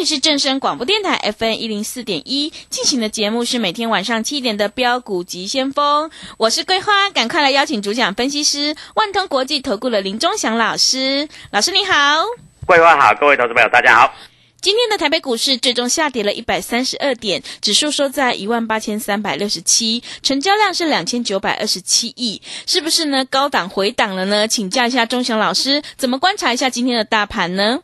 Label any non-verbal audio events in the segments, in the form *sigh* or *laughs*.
里是正声广播电台 FM 一零四点一进行的节目是每天晚上七点的标股急先锋，我是桂花，赶快来邀请主讲分析师万通国际投顾的林忠祥老师，老师你好，桂花好，各位投资朋友大家好。今天的台北股市最终下跌了一百三十二点，指数收在一万八千三百六十七，成交量是两千九百二十七亿，是不是呢？高档回档了呢？请教一下忠祥老师，怎么观察一下今天的大盘呢？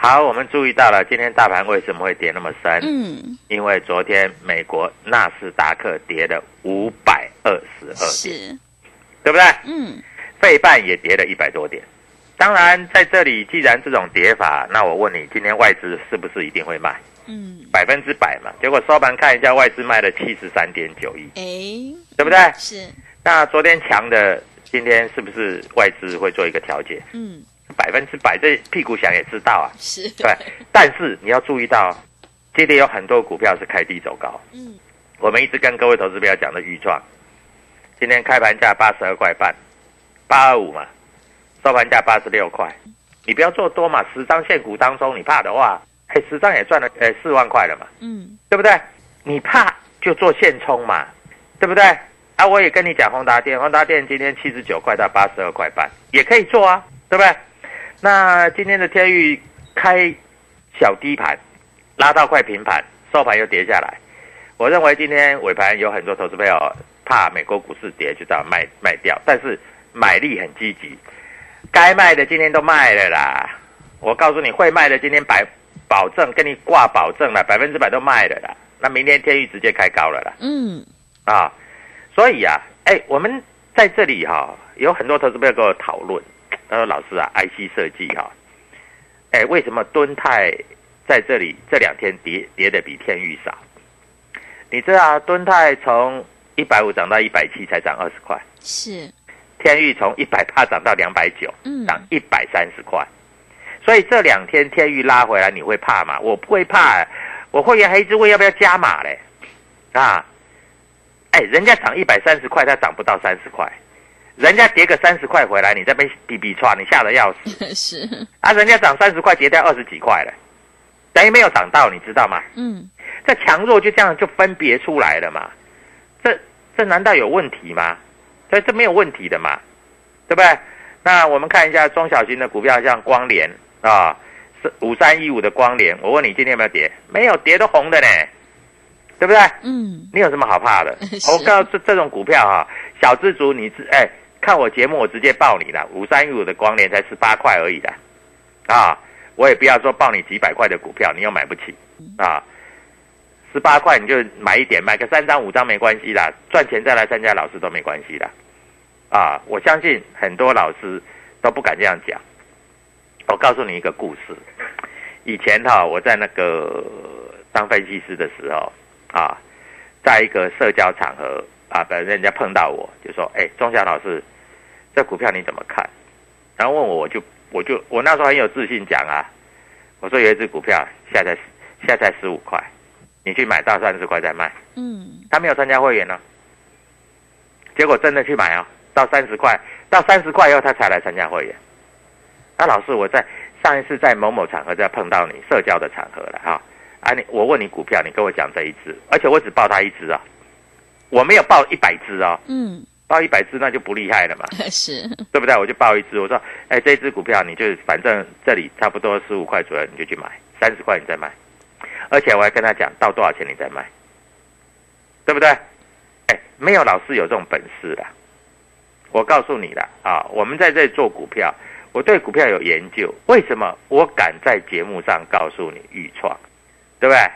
好，我们注意到了今天大盘为什么会跌那么深？嗯，因为昨天美国纳斯达克跌了五百二十二点，是，对不对？嗯，费半也跌了一百多点。当然，在这里既然这种跌法，那我问你，今天外资是不是一定会卖？嗯，百分之百嘛。结果收盘看一下，外资卖了七十三点九亿，哎，对不对？是，那昨天强的，今天是不是外资会做一个调节？嗯，百分之百，这屁股想也知道啊。是，对，但是你要注意到，今天有很多股票是开低走高。嗯，我们一直跟各位投资朋友讲的预创，今天开盘价八十二块半，八二五嘛，收盘价八十六块。你不要做多嘛，十张现股当中，你怕的话，哎，十张也赚了，呃，四万块了嘛，嗯，对不对？你怕就做现冲嘛，对不对？啊，我也跟你讲宏达电，宏达电今天七十九块到八十二块半，也可以做啊，对不对？那今天的天域开小低盘，拉到快平盘，收盘又跌下来。我认为今天尾盘有很多投资朋友怕美国股市跌，就这样卖卖掉，但是买力很积极，该卖的今天都卖了啦。我告诉你会卖的今天百保证跟你挂保证了，百分之百都卖了啦。那明天天域直接开高了啦。嗯，啊，所以啊，哎，我们在这里哈、有很多投资朋友跟我讨论，他说老师啊，IC 设计哈、哎，为什么敦泰在这里这两天跌跌的比天域少？你知道啊敦泰从一百五涨到一百七，才涨二十块；是，天域从一百八涨到两百九，嗯，涨一百三十块。所以这两天天域拉回来，你会怕吗？我不会怕、我会员还一直问要不要加码嘞，啊，哎，人家涨一百三十块，他涨不到三十块，人家跌个三十块回来，你这边比比刷，你吓得要死 *laughs* 是，啊！人家涨三十块，跌掉二十几块了，等于没有涨到，你知道吗？嗯，这强弱就这样就分别出来了嘛，这这难道有问题吗？所以这没有问题的嘛，对不对？那我们看一下中小型的股票，像光联啊，是五三一五的光联，我问你今天有没有跌？没有跌，都红的呢，对不对？嗯，你有什么好怕的？*laughs* 我告诉这这种股票哈、小资族你直哎看我节目，我直接报你了，五三一五的光联才十八块而已的，啊，我也不要说报你几百块的股票，你又买不起。啊，十八块你就买一点，买个三张五张没关系啦，赚钱再来参加老师都没关系的，啊，我相信很多老师都不敢这样讲。我告诉你一个故事，以前哈、我在那个当分析师的时候啊，在一个社交场合啊，本人家碰到我就说：“哎，钟祥老师，这股票你怎么看？”然后问我，我就我就我那时候很有自信讲啊，我说有一只股票现在现在十五块，你去买到三十块再卖，嗯，他没有参加会员呢、结果真的去买啊，到三十块，到三十块以后他才来参加会员。那老师，我在上一次在某某场合再碰到你，社交的场合了哈。啊你，我问你股票，你跟我讲这一只，而且我只报他一只啊，我没有报一百只啊，嗯，报一百只那就不厉害了嘛，*laughs* 是，对不对？我就报一只，我说，哎，这只股票你就反正这里差不多十五块左右，你就去买，三十块你再卖，而且我还跟他讲到多少钱你再卖，对不对？哎，没有老师有这种本事的，我告诉你了啊，我们在这里做股票，我对股票有研究，为什么我敢在节目上告诉你预创，对不对？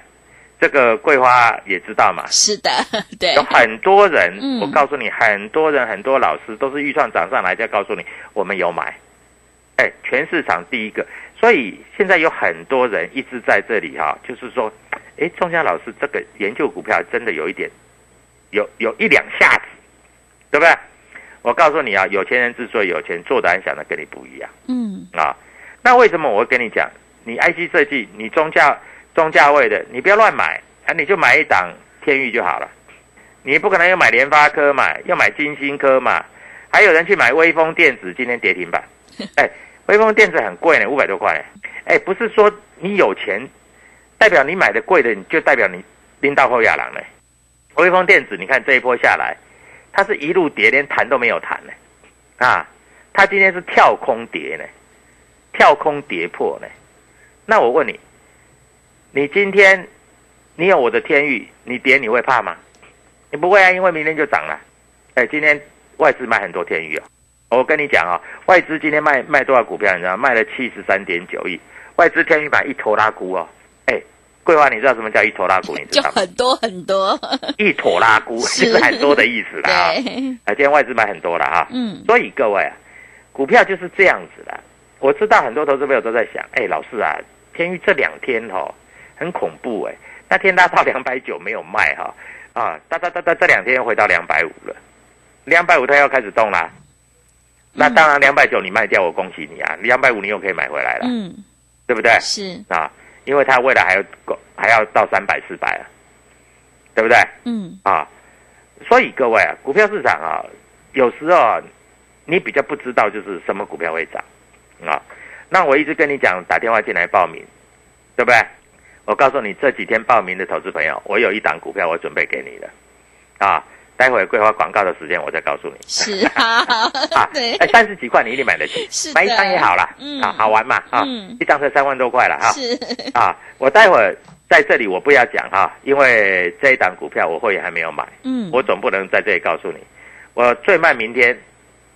这个桂花也知道嘛，是的，*laughs* 对。有，很多人，嗯。我告诉你，很多人很多老师都是预算涨上来再告诉你我们有买，哎，全市场第一个，所以现在有很多人一直在这里哈、就是说，哎，钟佳老师这个研究股票真的有一点，有有一两下子，对不对？我告诉你啊，有钱人之所以有钱，做的想的跟你不一样。嗯，啊。那为什么我会跟你讲，你 IC 设计，你中价中价位的，你不要乱买啊，你就买一档天域就好了。你不可能又买联发科嘛，又买金星科嘛，还有人去买微风电子，今天跌停板。*laughs* 哎，微风电子很贵呢，五百多块。哎，不是说你有钱，代表你买的贵的，你就代表你拎到后亚郎呢。微风电子，你看这一波下来，它是一路跌，连弹都没有弹呢。啊，它今天是跳空跌呢，跳空跌破呢。那我问你，你今天你有我的天域，你跌你会怕吗？你不会啊，因为明天就涨了。哎，今天外资卖很多天域哦。我跟你讲哦，外资今天卖卖多少股票？你知道吗？卖了七十三点九亿。外资天域买一坨拉股哦。哎，桂花，你知道什么叫一坨拉股？你知道吗？很多很多，一坨拉股是就是很多的意思啦。啊，对，啊，今天外资买很多了啊。嗯，所以各位啊，股票就是这样子的。我知道很多投资朋友都在想，哎，老师啊，天域这两天哦很恐怖哎，那天拉到 *laughs* 两百九没有卖哈、啊，哒哒哒哒，这两天又回到两百五了，两百五它要开始动啦。那当然，两百九你卖掉，我恭喜你啊！两百五你又可以买回来了，嗯，对不对？是，啊，因为它未来还要够，还要到三百、四百啊，对不对？嗯，啊，所以各位啊，股票市场啊，有时候啊，你比较不知道就是什么股票会涨啊。那我一直跟你讲，打电话进来报名，对不对？我告诉你，这几天报名的投资朋友，我有一档股票我准备给你的。啊。待会规划广告的时间，我再告诉你。是啊，*laughs* 啊，对，哎，三十几块你一定买得起是，买一张也好啦，嗯。啊，好玩嘛，啊嗯，一张才三万多块了哈，是，啊，我待会儿在这里我不要讲哈，因为这一档股票我会员还没有买，嗯，我总不能在这里告诉你，我最慢明天，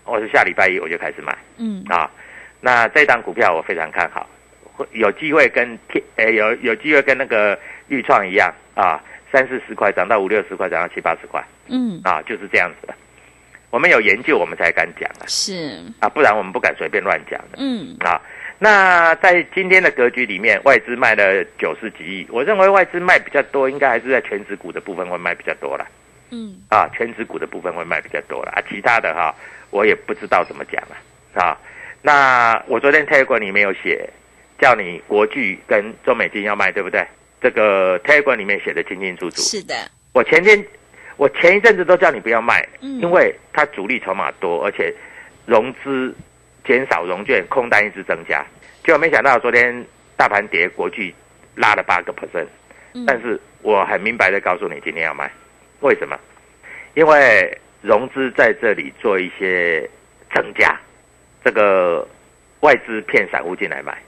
我是下礼拜一我就开始买。嗯，啊。那这档股票我非常看好，会有机会跟天呃有有机会跟那个豫创一样啊，三四十块涨到五六十块，涨到七八十块嗯，啊，就是这样子的。我们有研究，我们才敢讲啊是，啊，不然我们不敢随便乱讲的嗯，啊。那在今天的格局里面，外资卖了九十几亿，我认为外资卖比较多，应该还是在全指股的部分会卖比较多了。嗯，啊，全指股的部分会卖比较多了啊，其他的哈、我也不知道怎么讲了啊。那我昨天 Telegram 里面有写，叫你国巨跟中美金要卖，对不对？这个 Telegram 里面写的清清楚楚。是的，我前天，我前一阵子都叫你不要卖，嗯因为它主力筹码多，而且融资减少融券，空单一直增加。结果没想到昨天大盘跌，国巨拉了八个 percent。嗯但是我很明白的告诉你，今天要卖，为什么？因为融资在这里做一些增加，这个外资骗散户进来买，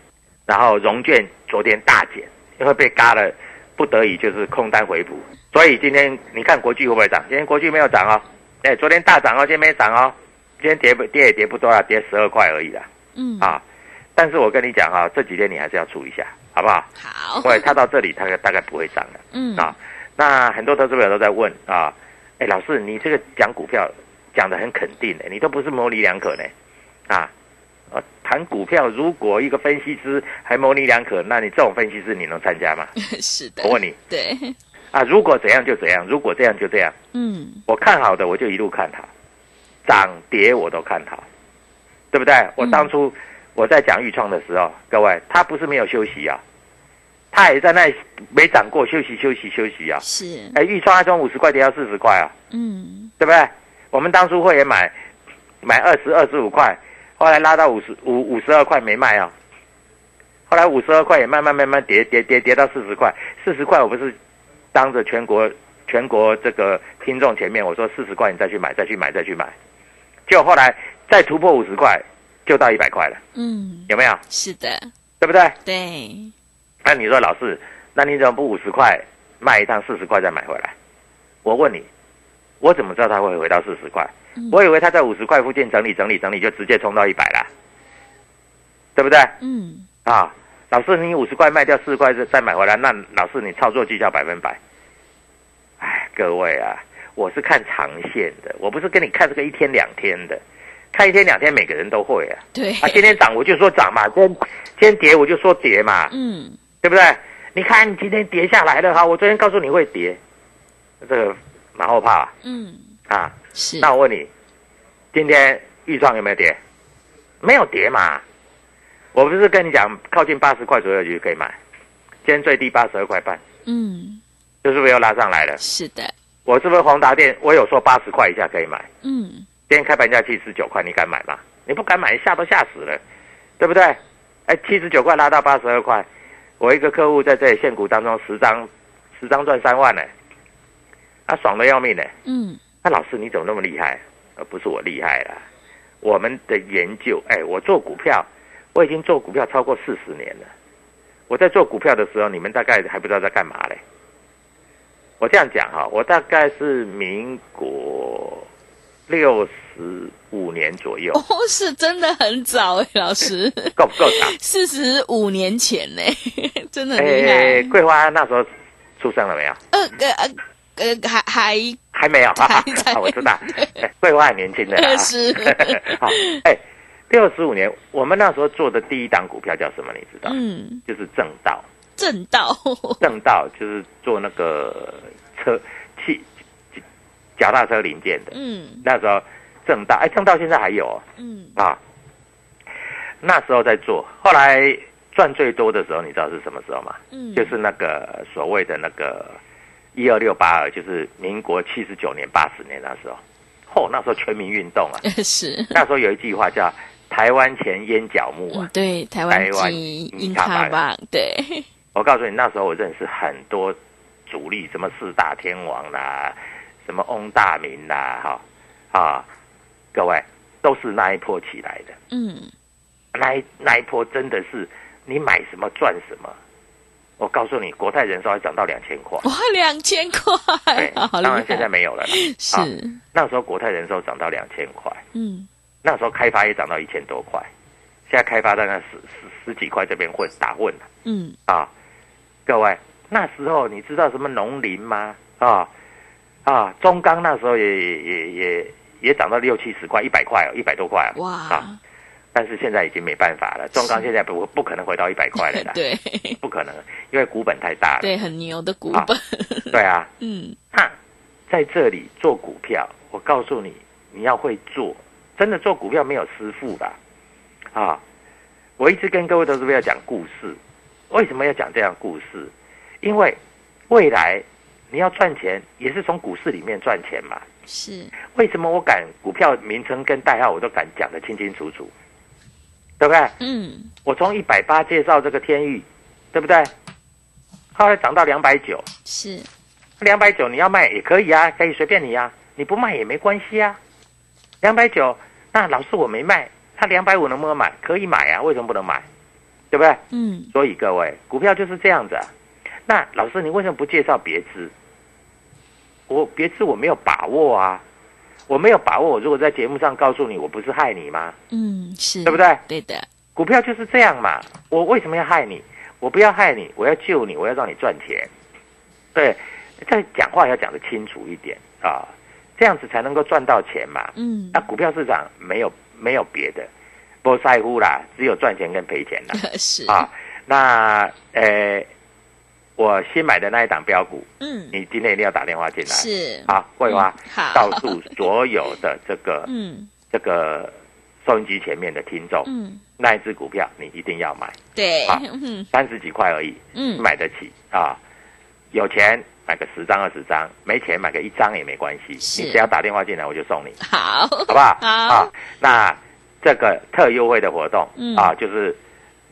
然后融券昨天大减，因为被嘎了，不得已就是空单回补，所以今天你看国巨会不会涨？今天国巨没有涨哦，哎，昨天大涨哦，今天没涨哦，今天跌不跌也跌不多了，跌十二块而已啦，嗯，啊，但是我跟你讲啊，这几天你还是要注意一下，好不好？好，因为它到这里，它大概不会涨了。嗯，啊，那很多投资朋友都在问啊，哎，老师，你这个讲股票讲的很肯定的，你都不是模棱两可呢，啊，呃，谈股票如果一个分析师还模棱两可，那你这种分析师你能参加吗？*laughs* 是的，我问你对，啊，如果怎样就怎样，如果这样就这样，嗯，我看好的我就一路看好，涨跌我都看好，对不对？我当初我在讲豫创的时候，各位，他不是没有休息啊，他也在那里没涨过，休息休息休息啊。是，哎，豫创还从五十块跌到四十块啊，嗯，对不对？我们当初会员买买二十二十五块，后来拉到五十五五十二块没卖啊。后来五十二块也慢慢慢慢跌跌跌跌到四十块，四十块我不是当着全国全国这个听众前面我说四十块你再去买再去买再去买，就后来再突破五十块就到一百块了，嗯，有没有？是的，对不对？对，那你说老师，那你怎么不五十块卖一趟四十块再买回来？我问你，我怎么知道它会回到四十块？嗯我以为它在五十块附近整理整理整理就直接冲到一百了，对不对？嗯，啊，老师，你五十块卖掉四十块再再买回来，那老师你操作绩效百分百。哎，各位啊，我是看长线的，我不是跟你看这个一天两天的，看一天两天每个人都会啊。对，啊，今天涨我就说涨嘛，今天今天跌我就说跌嘛，嗯，对不对？你看今天跌下来了哈，我昨天告诉你会跌，这个马后炮啊嗯，啊。是，那我问你，今天预创有没有跌？没有跌嘛。我不是跟你讲，靠近八十块左右就可以买，今天最低八十二块半，嗯，就是不是又拉上来了？是的，我是不是宏达电？我有说八十块以下可以买，嗯，今天开盘价七十九块，你敢买吗？你不敢买，吓都吓死了，对不对？哎，七十九块拉到八十二块，我一个客户在这里现股当中十张，十张赚三万呢，他爽的要命呢。嗯，那老师你怎么那么厉害？呃，不是我厉害啦，我们的研究，哎，我做股票，我已经做股票超过四十年了。我在做股票的时候，你们大概还不知道在干嘛嘞。我这样讲哈，我大概是民国六十五年左右，哦，是真的很早哎，老师，*laughs* 够不够早？四十五年前呢，*laughs* 真的很厉哎，害，桂花那时候出生了没有？呃呃呃呃，还还还没有，*laughs* 哈哈我知道。*laughs* 哎桂花很年轻的啊。*laughs* 是好，哎，六十五年，我们那时候做的第一档股票叫什么？你知道？嗯，就是正道。正道，正道就是做那个车汽脚踏车零件的。嗯那时候正道，哎，正道现在还有哦嗯，啊。那时候在做，后来赚最多的时候，你知道是什么时候吗？嗯，就是那个所谓的那个一二六八二，就是民国七十九年、八十年那时候。嚯、那时候全民运动啊！*laughs* 是，那时候有一句话叫“台湾前烟角木”啊。嗯，对，台湾台湾籍英英卡棒卡棒，对，我告诉你，那时候我认识很多主力，什么四大天王啦，什么翁大明啦，哈啊，各位都是那一波起来的。嗯，那一那一波真的是你买什么赚什么。我告诉你，国泰人寿还涨到两千块，哇，两千块。当然现在害，没有了啦。是，那时候国泰人寿涨到两千块，嗯。那时候开发也涨到一千多块，现在开发在那十十十几块这边混打混了。嗯，啊，各位，那时候你知道什么农林吗？啊啊，中钢那时候也也也也也涨到六七十块，一百块哦，一百多块哦。啊，哇，但是现在已经没办法了，中钢现在不不可能回到一百块了 *laughs* 啦，对。不可能，因为股本太大了。对，很牛的股啊本，对啊，*laughs* 嗯。那在这里做股票，我告诉你，你要会做，真的做股票没有师傅的啊！我一直跟各位投资者讲故事，为什么要讲这样故事？因为未来你要赚钱，也是从股市里面赚钱嘛。是，为什么我敢股票名称跟代号我都敢讲得清清楚楚，对不对？嗯我从一百八介绍这个天域，对不对？后来涨到两百九，是，两百九你要卖也可以啊，可以随便你啊，你不卖也没关系啊。两百九，那老师我没卖，他两百五能不能买？可以买啊，为什么不能买？对不对？嗯所以各位，股票就是这样子啊。那老师你为什么不介绍别支？我别支我没有把握啊，我没有把握。我如果在节目上告诉你，我不是害你吗？嗯是，对不对？对的，股票就是这样嘛。我为什么要害你？我不要害你，我要救你，我要让你赚钱。对，在讲话要讲得清楚一点啊，这样子才能够赚到钱嘛。嗯那股票市场没有没有别的，不在乎啦，只有赚钱跟赔钱啦。*laughs* 是，啊，那呃，我新买的那一档标股，嗯。你今天一定要打电话进来。是，好，桂花嗯好。告诉所有的这个 *laughs* 嗯。这个收音机前面的听众，嗯，那一只股票你一定要买，对，好嗯。三十几块而已，嗯，买得起啊。有钱买个十张二十张，没钱买个一张也没关系。你只要打电话进来，我就送你，*laughs* 好，好不好？*laughs* 好。啊，那这个特优惠的活动、嗯。啊，就是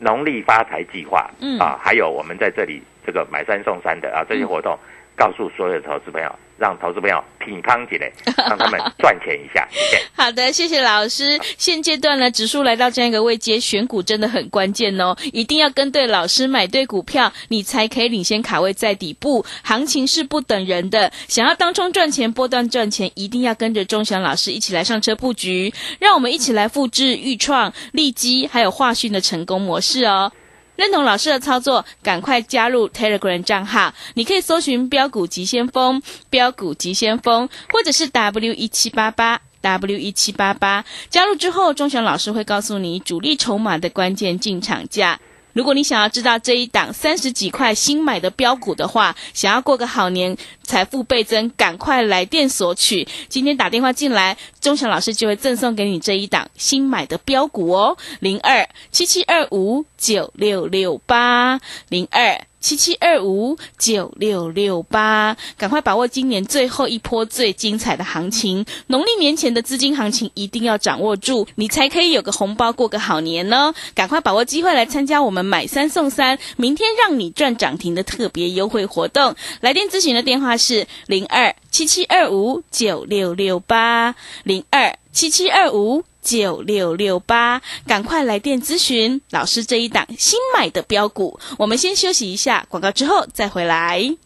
农历发财计划，嗯。啊，还有我们在这里这个买三送三的啊，这些活动，告诉所有的投资朋友，让投资朋友品康起来，*laughs* 让他们赚钱一下。谢谢。*laughs* 好的，谢谢老师。现阶段呢，指数来到这样一个位阶，选股真的很关键哦，一定要跟对老师，买对股票，你才可以领先卡位在底部。行情是不等人的，想要当冲赚钱、波段赚钱，一定要跟着钟祥老师一起来上车布局。让我们一起来复制豫创、利基还有华讯的成功模式哦。认同老师的操作，赶快加入 Telegram 账号。你可以搜寻“标股急先锋”、“标股急先锋”，或者是 W 一七八八。W 一七八八加入之后，钟祥老师会告诉你主力筹码的关键进场价。如果你想要知道这一档三十几块新买的标股的话，想要过个好年，财富倍增，赶快来电索取。今天打电话进来，钟祥老师就会赠送给你这一档新买的标股哦，零二七七二五九六六八零二。七七二五九六六八，赶快把握今年最后一波最精彩的行情。农历年前的资金行情一定要掌握住，你才可以有个红包过个好年呢。赶快把握机会来参加我们买三送三，明天让你赚涨停的特别优惠活动。来电咨询的电话是零二七七二五九六六八零二七七二五。九六六八，赶快来电咨询老师这一档新买的标股。我们先休息一下，广告之后再回来。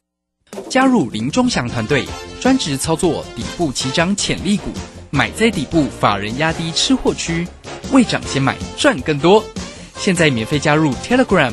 加入林忠祥团队，专职操作底部起涨潜力股，买在底部，法人压低吃货区，未涨先买赚更多。现在免费加入 Telegram，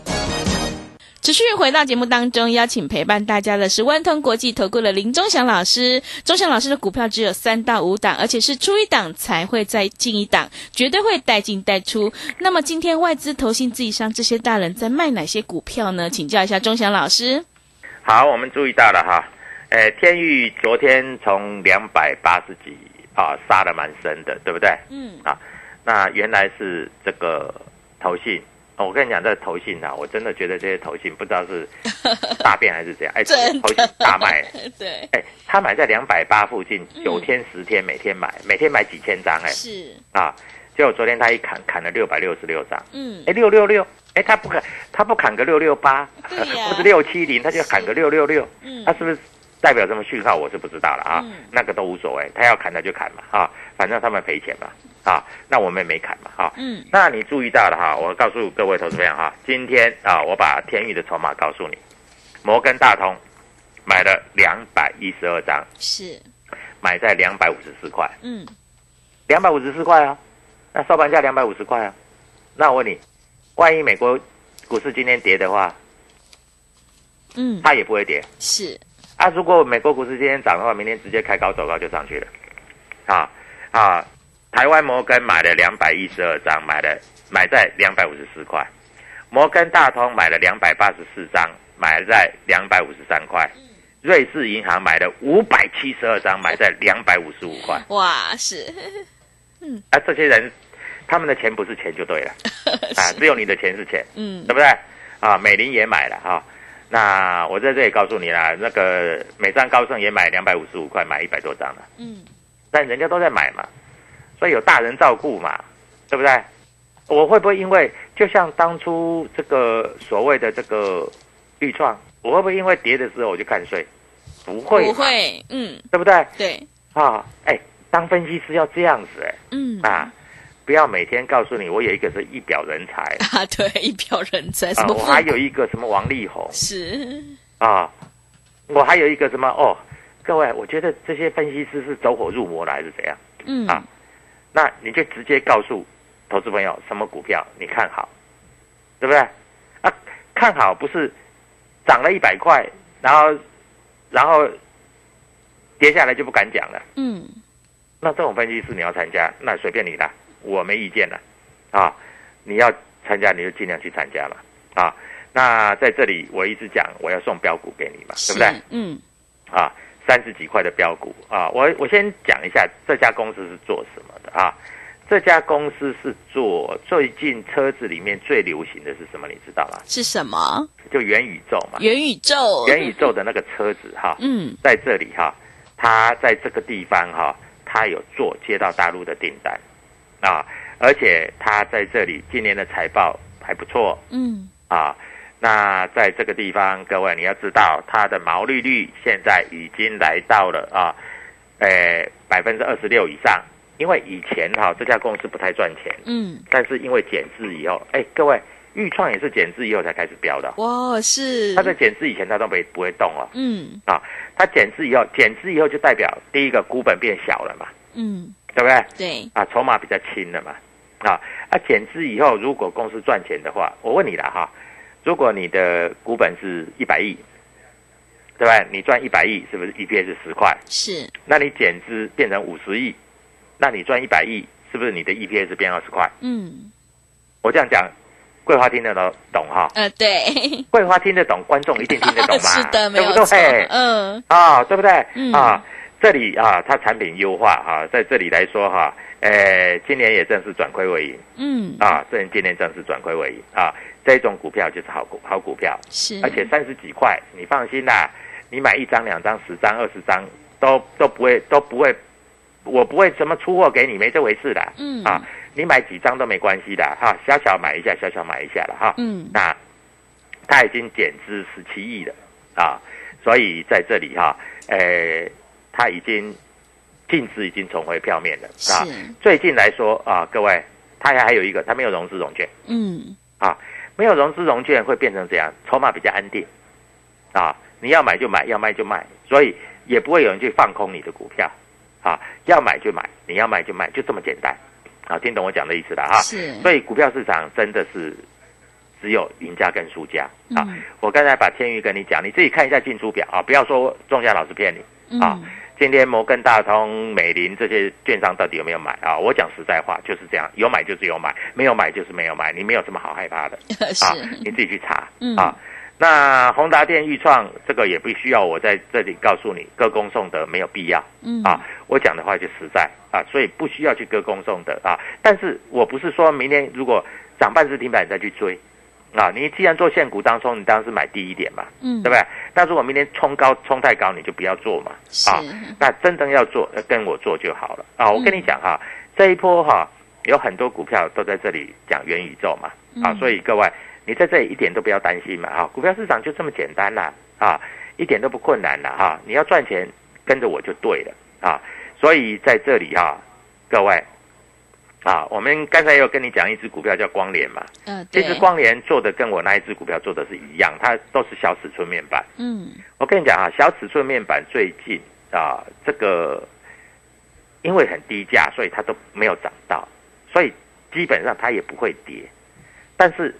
持续回到节目当中，邀请陪伴大家的是万通国际投顾的林忠祥老师。忠祥老师的股票只有三到五档，而且是出一档才会再进一档，绝对会带进带出。那么今天外资、投信、自己商这些大人在卖哪些股票呢？请教一下忠祥老师。好，我们注意到了哈，呃，天宇昨天从两百八十几啊杀的蛮深的，对不对？嗯啊，那原来是这个投信。哦我跟你讲，这个投信啊，我真的觉得这些投信不知道是 *laughs* 大便还是怎样，哎，真的投信大卖，*laughs* 对，哎，他买在两百八附近，嗯九天十天，每天买，每天买几千张，哎，是，啊，结果昨天他一砍砍了六百六十六张，嗯。哎，六六六，哎，他不砍，他不砍个六六八，对呀 *laughs* 或者六七零，他就砍个六六六，嗯他是不是代表什么讯号？我是不知道了啊，嗯。那个都无所谓，他要砍他就砍嘛，啊，反正他们赔钱嘛，啊，那我们也没砍嘛，啊，嗯。那你注意到了哈，我告诉各位投资朋友哈，今天啊，我把天宇的筹码告诉你，摩根大通买了两百一十二张，是，买在两百五十四块，嗯。两百五十四块啊，那收盘价两百五十块啊，那我问你，万一美国股市今天跌的话，嗯。它也不会跌。是，啊。如果美国股市今天涨的话，明天直接开高走高就上去了，啊啊！台湾摩根买了两百一十二张，买了买在两百五十四块，摩根大通买了两百八十四张，买在两百五十三块，瑞士银行买了五百七十二张，买在两百五十五块。哇，是，嗯啊，这些人他们的钱不是钱就对了 *laughs* 啊，只有你的钱是钱，嗯对不对？啊，美林也买了哈、那我在这里告诉你啦，那个美商高盛也买两百五十五块，买一百多张了，嗯但人家都在买嘛，所以有大人照顾嘛，对不对？我会不会因为就像当初这个所谓的这个预创，我会不会因为跌的时候我就看衰？不会，不，会，嗯对不对？对，啊，哎，当分析师要这样子哎。嗯啊，不要每天告诉你我有一个是一表人才。*laughs* 啊对，一表人才，什啊，么我还有一个什么王力宏。是，啊，我还有一个什么哦，各位，我觉得这些分析师是走火入魔了还是怎样？嗯。啊那你就直接告诉投资朋友什么股票你看好，对不对？啊，看好不是涨了一百块，然后然后跌下来就不敢讲了。嗯。那这种分析师你要参加，那随便你啦，我没意见了，啊，你要参加你就尽量去参加了，啊，那在这里我一直讲我要送标股给你嘛，对不对？嗯，啊，三十几块的标股啊，我我先讲一下这家公司是做什么的啊？这家公司是做最近车子里面最流行的是什么？你知道吗？是什么？就元宇宙嘛，元宇宙，元宇宙的那个车子哈，嗯，在这里哈，它在这个地方哈，它有做接到大陆的订单啊，而且它在这里今年的财报还不错嗯，啊。那在这个地方，各位你要知道，它的毛利率现在已经来到了啊，呃百分之二十六以上。因为以前哈这家公司不太赚钱，嗯，但是因为减资以后，哎，各位豫创也是减资以后才开始飙的。哇，是，它在减资以前它都没不会动哦。嗯啊，它减资以后，减资以后就代表第一个股本变小了嘛，嗯，对不对？对，啊，筹码比较轻了嘛，啊，啊，减资以后，如果公司赚钱的话，我问你了哈，如果你的股本是一百亿，对吧？你赚一百亿，是不是 EPS 是十块？是，那你减资变成五十亿，那你赚一百亿，是不是你的 EPS 变二十块？嗯，我这样讲，桂花听得懂懂哈？呃，对，桂花听得懂，观众一定听得懂嘛？*laughs* 是的，没有错对？，嗯，啊，对不对？嗯啊，这里啊，它产品优化哈、在这里来说哈、呃，今年也正式转亏为盈。嗯，啊，这今年正式转亏为盈啊，这种股票就是好股好股票，是，而且三十几块，你放心啦，你买一张、两张、十张、二十张都都不会都不会，我不会什么出货给你，没这回事的，嗯。啊，你买几张都没关系的哈、小小买一下，小小买一下了哈，嗯，那它已经减资十七亿了啊，所以在这里哈、呃，它已经净值已经重回票面了。啊。是，最近来说啊，各位，它还还有一个，它没有融资融券。嗯，啊，没有融资融券会变成这样，筹码比较安定。啊，你要买就买，要卖就卖，所以也不会有人去放空你的股票。啊，要买就买，你要卖就卖，就这么简单。啊，听懂我讲的意思了哈。是，所以股票市场真的是只有赢家跟输家。啊！嗯。我刚才把天宇跟你讲，你自己看一下进出表啊，不要说仲夏老师骗你啊。嗯，今天摩根大通、美林这些券商到底有没有买啊？我讲实在话，就是这样，有买就是有买，没有买就是没有买，你没有什么好害怕的 *laughs* 啊！你，自己去查嗯啊。那宏达电、预创这个也不需要我在这里告诉你，歌功颂德没有必要。嗯，啊，我讲的话就实在啊，所以不需要去歌功颂德啊。但是我不是说明天如果涨半只停板你再去追啊，你既然做现股当中，你当然是买低一点嘛，嗯，对不对？那如果明天冲高冲太高，你就不要做嘛是啊。那真正要做，呃跟我做就好了啊。我跟你嗯讲哈、这一波哈、有很多股票都在这里讲元宇宙嘛啊，嗯所以各位你在这里一点都不要担心嘛啊，股票市场就这么简单啦啊，一点都不困难啦哈、你要赚钱跟着我就对了啊，所以在这里哈、各位啊，我们刚才有跟你讲一只股票叫光联嘛，呃，这只光联做的跟我那一只股票做的是一样，它都是小尺寸面板。嗯，我跟你讲啊，小尺寸面板最近啊，这个因为很低价，所以它都没有涨到，所以基本上它也不会跌。但是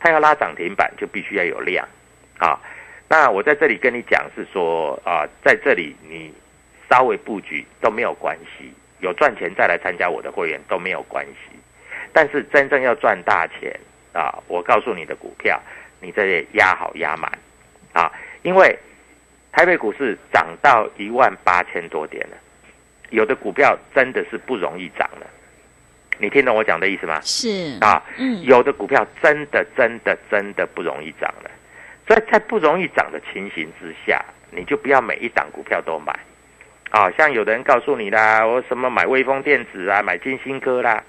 它要拉涨停板，就必须要有量啊。那我在这里跟你讲是说啊，在这里你稍微布局都没有关系，有赚钱再来参加我的会员都没有关系。但是真正要赚大钱啊，我告诉你的股票，你这里压好压满啊，因为台北股市涨到一万八千多点了，有的股票真的是不容易涨了。你听懂我讲的意思吗？是，啊，嗯，有的股票真的真的真的不容易涨了，所以在不容易涨的情形之下，你就不要每一档股票都买。啊，像有的人告诉你啦，我什么买微风电子啊，买金星科啦，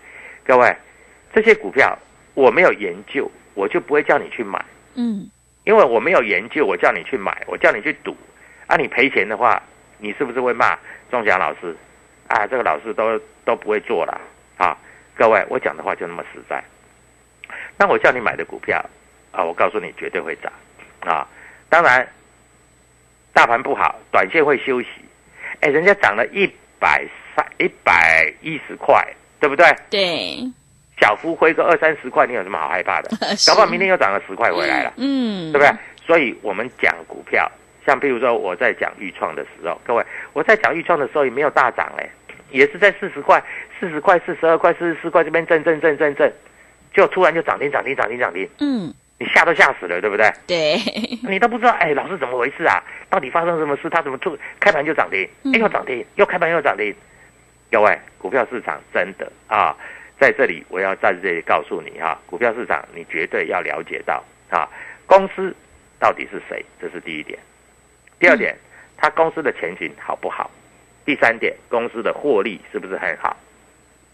各位，这些股票我没有研究，我就不会叫你去买，嗯，因为我没有研究，我叫你去买，我叫你去赌，啊，你赔钱的话，你是不是会骂钟祥老师？啊，这个老师都都不会做了啊！各位，我讲的话就那么实在。那我叫你买的股票啊，我告诉你绝对会涨啊！当然，大盘不好，短线会休息。哎，人家涨了一百三、一百一十块，对不对？对，小幅回个二三十块，你有什么好害怕的？*laughs* 是搞不好明天又涨了十块回来了。嗯，对不对？所以我们讲股票，像比如说我在讲豫创的时候，各位，我在讲豫创的时候也没有大涨哎，也是在四十块、四十块、四十二块、四十四块这边震震震震震，就突然就涨停涨停涨停涨停，嗯，你吓都吓死了，对不对？对，*laughs* 你都不知道，哎，老师怎么回事啊？到底发生什么事？他怎么突开盘就涨停？嗯哎，又涨停，又开盘又涨停。各位，股票市场真的啊，在这里我要在这里告诉你哈、股票市场你绝对要了解到啊，公司到底是谁，这是第一点。第二点，他公司的前景好不好？第三点，公司的获利是不是很好？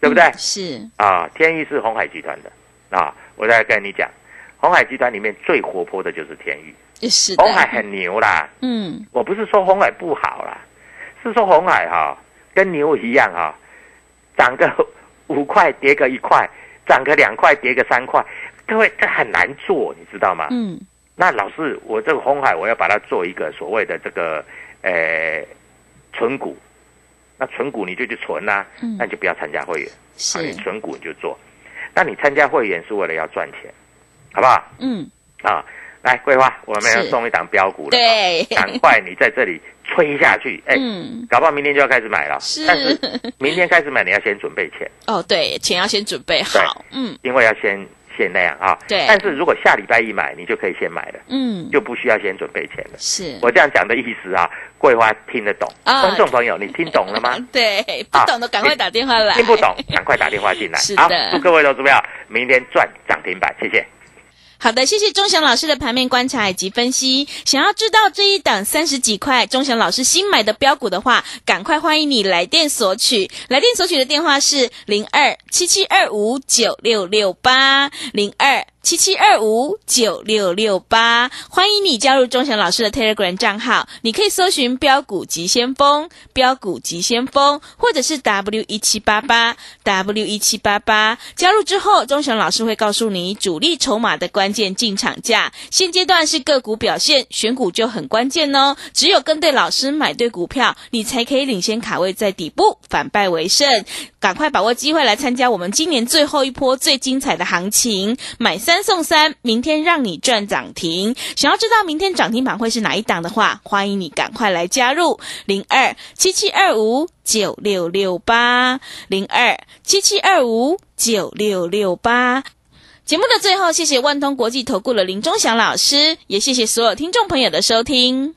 对不对？嗯是，啊，天意是红海集团的啊，我再跟你讲，红海集团里面最活泼的就是天域，是，红海很牛啦。嗯，我不是说红海不好啦，是说红海哈、跟牛一样哈、涨个五块跌个一块，涨个两块跌个三块，各位这很难做，你知道吗？嗯，那老师，我这个红海我要把它做一个所谓的这个呃存股，那存股你就去存啦、嗯。那你就不要参加会员，是。啊，你存股你就做。那你参加会员是为了要赚钱，好不好？嗯，啊，来桂花，我们要送一档标股了，对，赶快你在这里吹下去，哎、嗯，搞不好明天就要开始买了。是。但是明天开始买，你要先准备钱，哦，对，钱要先准备好，嗯。因为要先先那样啊。对。但是如果下礼拜一买，你就可以先买了，嗯，就不需要先准备钱了。是。我这样讲的意思啊，桂花听得懂，啊。观众朋友你听懂了吗？*laughs* 对，不懂的赶快打电话来，听不懂，赶快打电话进来。*laughs* 是的。好，祝各位投资票明天赚涨停板，谢谢。好的，谢谢钟祥老师的盘面观察以及分析。想要知道这一档三十几块钟祥老师新买的标股的话，赶快欢迎你来电索取。来电索取的电话是零二七七二五九六六八零二。七七二五九六六八，欢迎你加入钟祥老师的 Telegram 账号，你可以搜寻“标股急先锋”、“标股急先锋”，或者是 W 一七八八 W 一七八八。加入之后，钟祥老师会告诉你主力筹码的关键进场价。现阶段是个股表现，选股就很关键哦。只有跟对老师，买对股票，你才可以领先卡位在底部，反败为胜。赶快把握机会来参加我们今年最后一波最精彩的行情，买三送三，明天让你赚涨停。想要知道明天涨停板会是哪一档的话，欢迎你赶快来加入零二七七二五九六六八零二七七二五九六六八。节目的最后，谢谢万通国际投顾的林忠祥老师，也谢谢所有听众朋友的收听。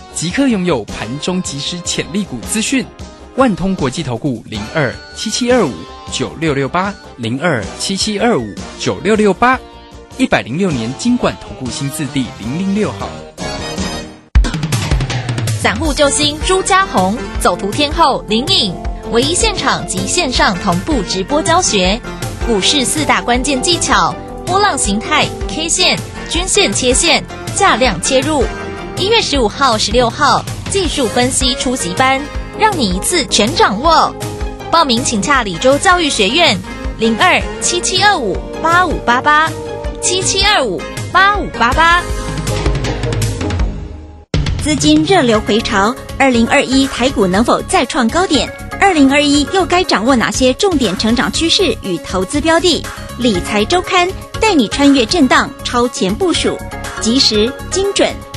即刻拥有盘中即时潜力股资讯。万通国际投顾零二七七二五九六六八零二七七二五九六六八，一百零六年经管投顾新字第零零六号。散户救星朱家红，走图天后林颖，唯一现场及线上同步直播教学，股市四大关键技巧：波浪形态、K 线、均线切线、价量切入。一月十五号、十六号技术分析出席班，让你一次全掌握。报名请洽李州教育学院零二七七二五八五八八七七二五八五八八。资金热流回潮，二零二一台股能否再创高点？二零二一又该掌握哪些重点成长趋势与投资标的？理财周刊带你穿越震荡，超前部署，及时、精准、